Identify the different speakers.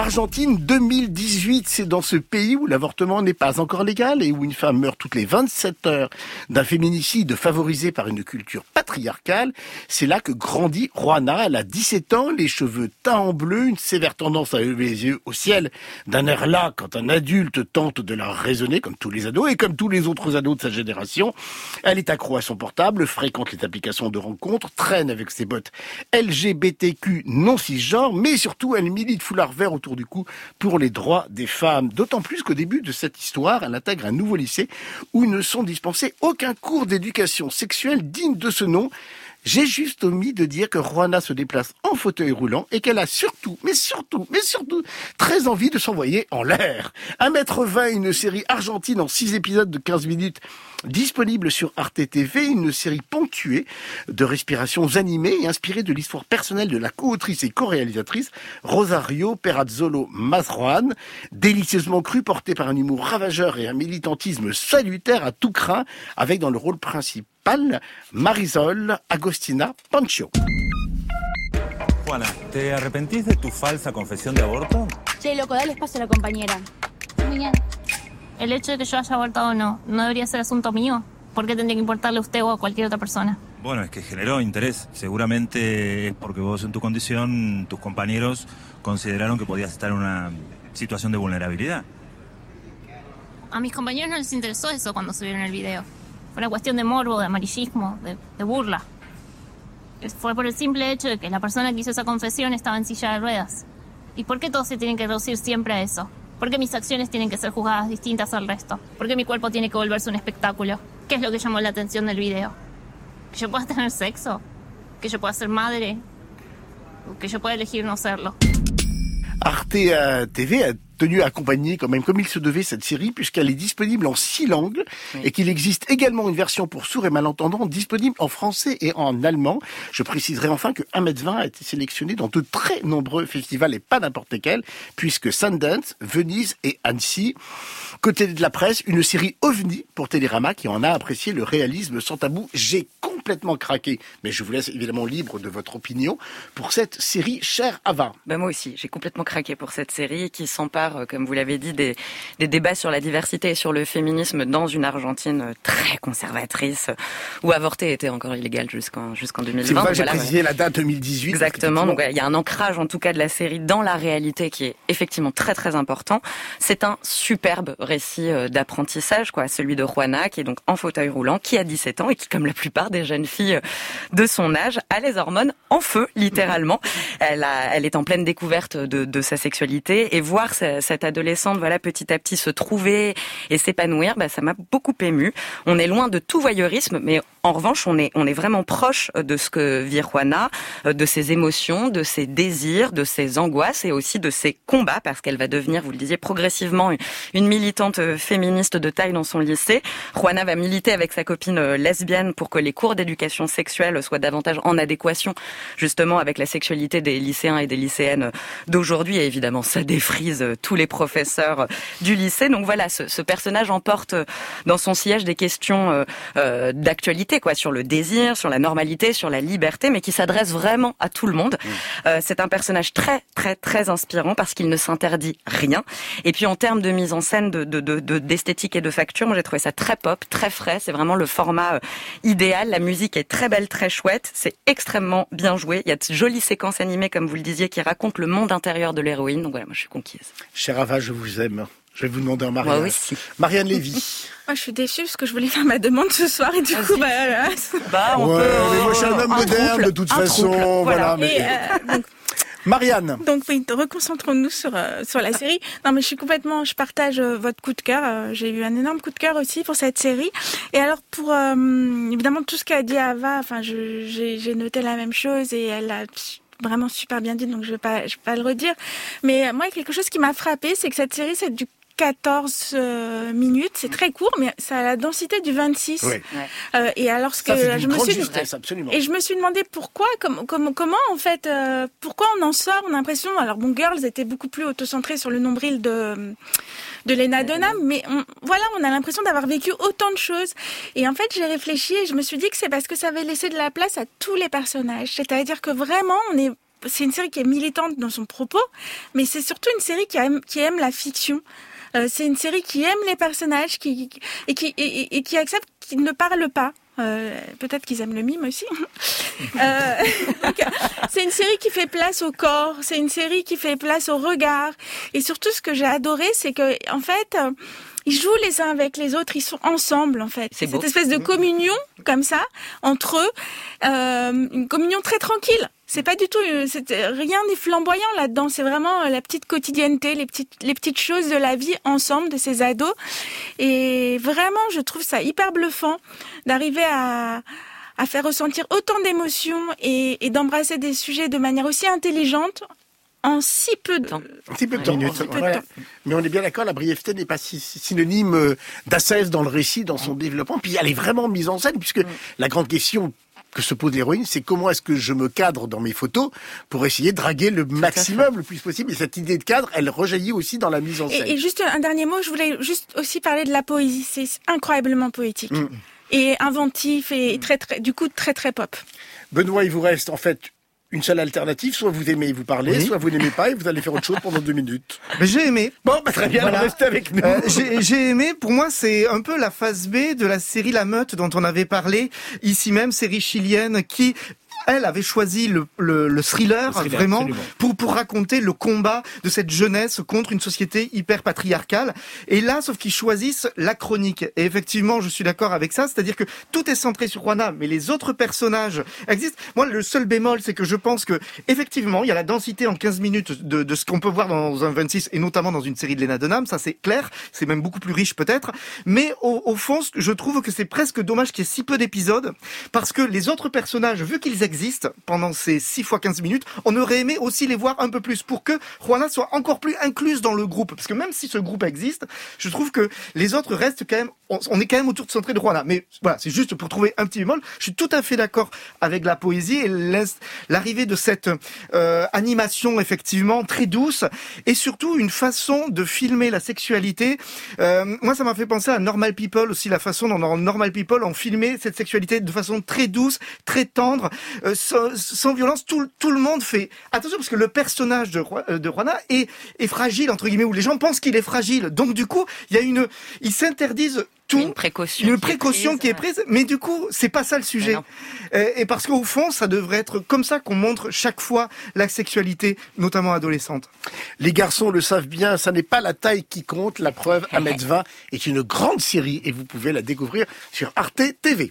Speaker 1: Argentine 2018, c'est dans ce pays où l'avortement n'est pas encore légal et où une femme meurt toutes les 27 heures d'un féminicide favorisé par une culture patriarcale. C'est là que grandit Juana. Elle a 17 ans, les cheveux teints en bleu, une sévère tendance à lever les yeux au ciel d'un air là quand un adulte tente de la raisonner comme tous les ados et comme tous les autres ados de sa génération. Elle est accro à son portable, fréquente les applications de rencontres, traîne avec ses bottes LGBTQ non cisgenres, mais surtout elle milite foulard vert autour du pour les droits des femmes. D'autant plus qu'au début de cette histoire, elle intègre un nouveau lycée où ne sont dispensés aucun cours d'éducation sexuelle digne de ce nom. J'ai juste omis de dire que Juana se déplace en fauteuil roulant et qu'elle a surtout, mais surtout, mais surtout, très envie de s'envoyer en l'air. 1m20, une série argentine en 6 épisodes de 15 minutes disponible sur Arte TV, une série ponctuée de respirations animées et inspirée de l'histoire personnelle de la co-autrice et co-réalisatrice Rosario Perazzolo Mazroan, délicieusement crue, portée par un humour ravageur et un militantisme salutaire à tout craint, avec dans le rôle principal Marisol Agostina Pancho.
Speaker 2: Juana, ¿te arrepentís de tu falsa confesión de aborto?
Speaker 3: Che, loco, dale espacio a la compañera.
Speaker 4: El hecho de que yo haya abortado o no, no debería ser asunto mío. ¿Por qué tendría que importarle a usted o a cualquier otra persona?
Speaker 2: Bueno, es que generó interés. Seguramente es porque vos en tu condición, tus compañeros consideraron que podías estar en una situación de vulnerabilidad.
Speaker 4: A mis compañeros no les interesó eso cuando subieron el video. Fue una cuestión de morbo, de amarillismo, de, de burla. Fue por el simple hecho de que la persona que hizo esa confesión estaba en silla de ruedas. ¿Y por qué todos se tienen que reducir siempre a eso? ¿Por qué mis acciones tienen que ser juzgadas distintas al resto? ¿Por qué mi cuerpo tiene que volverse un espectáculo? ¿Qué es lo que llamó la atención del video? ¿Que yo pueda tener sexo? ¿Que yo pueda ser madre? ¿Que yo pueda elegir no serlo?
Speaker 1: Arte euh, TV tenu à accompagner quand même comme il se devait cette série puisqu'elle est disponible en six langues et qu'il existe également une version pour sourds et malentendants disponible en français et en allemand. Je préciserai enfin que 1m20 a été sélectionné dans de très nombreux festivals et pas n'importe lesquels puisque Sundance, Venise et Annecy. Côté de la presse, une série ovni pour Télérama qui en a apprécié le réalisme sans tabou. J'ai complètement craqué, mais je vous laisse évidemment libre de votre opinion pour cette série chère Ava.
Speaker 5: Ben moi aussi, j'ai complètement craqué pour cette série qui s'empare, euh, comme vous l'avez dit, des, des, débats sur la diversité et sur le féminisme dans une Argentine très conservatrice où avorter était encore illégal jusqu'en jusqu'en 2020.
Speaker 1: C'est j'ai précisé la date 2018.
Speaker 5: Exactement. Donc il y a un ancrage en tout cas de la série dans la réalité qui est effectivement très très important. C'est un superbe récit euh, d'apprentissage, quoi, celui de Juana qui est donc en fauteuil roulant, qui a 17 ans et qui, comme la plupart des jeune fille de son âge a les hormones en feu, littéralement. Elle, a, elle est en pleine découverte de, de sa sexualité et voir cette adolescente, voilà, petit à petit se trouver et s'épanouir, bah, ça m'a beaucoup ému. On est loin de tout voyeurisme, mais en revanche, on est, on est vraiment proche de ce que vit Juana, de ses émotions, de ses désirs, de ses angoisses et aussi de ses combats, parce qu'elle va devenir, vous le disiez, progressivement une militante féministe de taille dans son lycée. Juana va militer avec sa copine lesbienne pour que les cours d'éducation sexuelle soit davantage en adéquation justement avec la sexualité des lycéens et des lycéennes d'aujourd'hui. Et évidemment, ça défrise tous les professeurs du lycée. Donc voilà, ce, ce personnage emporte dans son siège des questions euh, euh d'actualité, quoi, sur le désir, sur la normalité, sur la liberté, mais qui s'adresse vraiment à tout le monde. Mmh. Euh, c'est un personnage très, très, très inspirant parce qu'il ne s'interdit rien. Et puis en termes de mise en scène, de, d'esthétique de, de, et de facture, moi j'ai trouvé ça très pop, très frais. C'est vraiment le format euh, idéal. La musique est très belle, très chouette. C'est extrêmement bien joué. Il y a de jolies séquences animées, comme vous le disiez, qui racontent le monde intérieur de l'héroïne. Donc voilà, moi je suis conquise.
Speaker 1: Cher Ava, je vous aime. Je vais vous demander en mariage.
Speaker 5: Moi aussi.
Speaker 1: Marianne Lévy.
Speaker 3: Moi, je suis déçue parce que je voulais faire ma demande ce soir et du coup, bah,
Speaker 5: bah on
Speaker 1: ouais,
Speaker 5: peut.
Speaker 1: Mais moi, je suis un homme moderne de toute façon. Voilà.
Speaker 3: voilà. Mais... Et, euh, donc...
Speaker 1: Marianne.
Speaker 3: Donc oui, reconcentrons-nous sur euh, sur la série. Non mais je suis complètement, je partage euh, votre coup de cœur. Euh, J'ai eu un énorme coup de cœur aussi pour cette série. Et alors pour évidemment tout ce qu'a dit Ava, enfin j'ai noté la même chose et elle a vraiment super bien dit, donc je vais pas je vais pas le redire. Mais moi quelque chose qui m'a frappé, c'est que cette série c'est du 14 euh, minutes, c'est très court, mais ça a la densité du 26.
Speaker 1: Oui.
Speaker 3: Euh, et alors ce que
Speaker 1: Ça,
Speaker 3: je me suis
Speaker 1: justesse, absolument.
Speaker 3: et je me suis demandé pourquoi, comme, comme, comment en fait, euh, pourquoi on en sort. On a l'impression, alors bon, Girls était beaucoup plus auto-centré sur le nombril de de Lena Dunham, mais on, voilà, on a l'impression d'avoir vécu autant de choses. Et en fait, j'ai réfléchi et je me suis dit que c'est parce que ça avait laissé de la place à tous les personnages. C'est-à-dire que vraiment, on est c'est une série qui est militante dans son propos, mais c'est surtout une série qui aime, qui aime la fiction. Euh, c'est une série qui aime les personnages qui, et, qui, et, qui accepte qu'ils ne parlent pas. Euh, peut-être qu'ils aiment le mime aussi. euh, c'est une série qui fait place au corps, c'est une série qui fait place au regard. Et surtout, ce que j'ai adoré, c'est que, en fait, euh, ils jouent les uns avec les autres, ils sont ensemble en fait.
Speaker 5: C'est
Speaker 3: cette espèce de communion comme ça entre eux, euh, une communion très tranquille. C'est pas du tout, euh, rien n'est flamboyant là-dedans. C'est vraiment euh, la petite quotidienneté, les petites, les petites choses de la vie ensemble de ces ados. Et vraiment, je trouve ça hyper bluffant d'arriver à, à faire ressentir autant d'émotions et, et d'embrasser des sujets de manière aussi intelligente en si peu de temps.
Speaker 1: Si peu de temps. Mais on est bien d'accord, la brièveté n'est pas synonyme euh, d'assaise dans le récit, dans son développement. Puis elle est vraiment mise en scène, puisque la grande question que se pose l'héroïne, c'est comment est-ce que je me cadre dans mes photos pour essayer de draguer le maximum, le plus possible. Et cette idée de cadre, elle rejaillit aussi dans la mise en scène.
Speaker 3: Et, juste un dernier mot, je voulais juste aussi parler de la poésie. C'est incroyablement poétique. Mm. Et inventif et très, très, du coup, très, très pop.
Speaker 1: Benoît, il vous reste en fait une seule alternative, soit vous aimez et vous parlez, soit vous n'aimez pas et vous allez faire autre chose pendant deux minutes.
Speaker 6: Mais j'ai aimé.
Speaker 1: Bon, bah très bien, voilà. restez avec nous.
Speaker 6: Euh, j'ai aimé, pour moi c'est un peu la phase B de la série La Meute dont on avait parlé ici même, série chilienne qui elle avait choisi le, le, thriller, vraiment pour pour raconter le combat de cette jeunesse contre une société hyper patriarcale. Et là, sauf qu'ils choisissent la chronique. Et effectivement, je suis d'accord avec ça, c'est-à-dire que tout est centré sur Juana, mais les autres personnages existent. Moi, le seul bémol, c'est que je pense que effectivement, il y a la densité en 15 minutes de, de ce qu'on peut voir dans un 26 et notamment dans une série de Lena Dunham, ça c'est clair. C'est même beaucoup plus riche peut-être. Mais au, au fond, je trouve que c'est presque dommage qu'il y ait si peu d'épisodes parce que les autres personnages, vu qu'ils existent pendant ces 6 fois 15 minutes, on aurait aimé aussi les voir un peu plus pour que Juana soit encore plus incluse dans le groupe. Parce que même si ce groupe existe, je trouve que les autres restent quand même, on, est quand même autour de centré de Juana. Mais voilà, c'est juste pour trouver un petit bémol. Je suis tout à fait d'accord avec la poésie et l'arrivée de cette euh, animation effectivement très douce et surtout une façon de filmer la sexualité. Euh, moi, ça m'a fait penser à Normal People aussi, la façon dont Normal People on filmait cette sexualité de façon très douce, très tendre, euh, sans, violence. Tout, tout, le monde fait attention parce que le personnage de, euh, de Juana est, est fragile entre guillemets, où les gens pensent qu'il est fragile. Donc du coup, il y a une, ils s'interdisent tout,
Speaker 5: une précaution,
Speaker 6: une précaution qui est prise, mais du coup, c'est pas ça le sujet. Et, et parce qu'au fond, ça devrait être comme ça qu'on montre chaque fois la sexualité, notamment adolescente.
Speaker 1: Les garçons le savent bien, ça n'est pas la taille qui compte. La preuve, à 20 est une grande série et vous pouvez la découvrir sur Arte TV.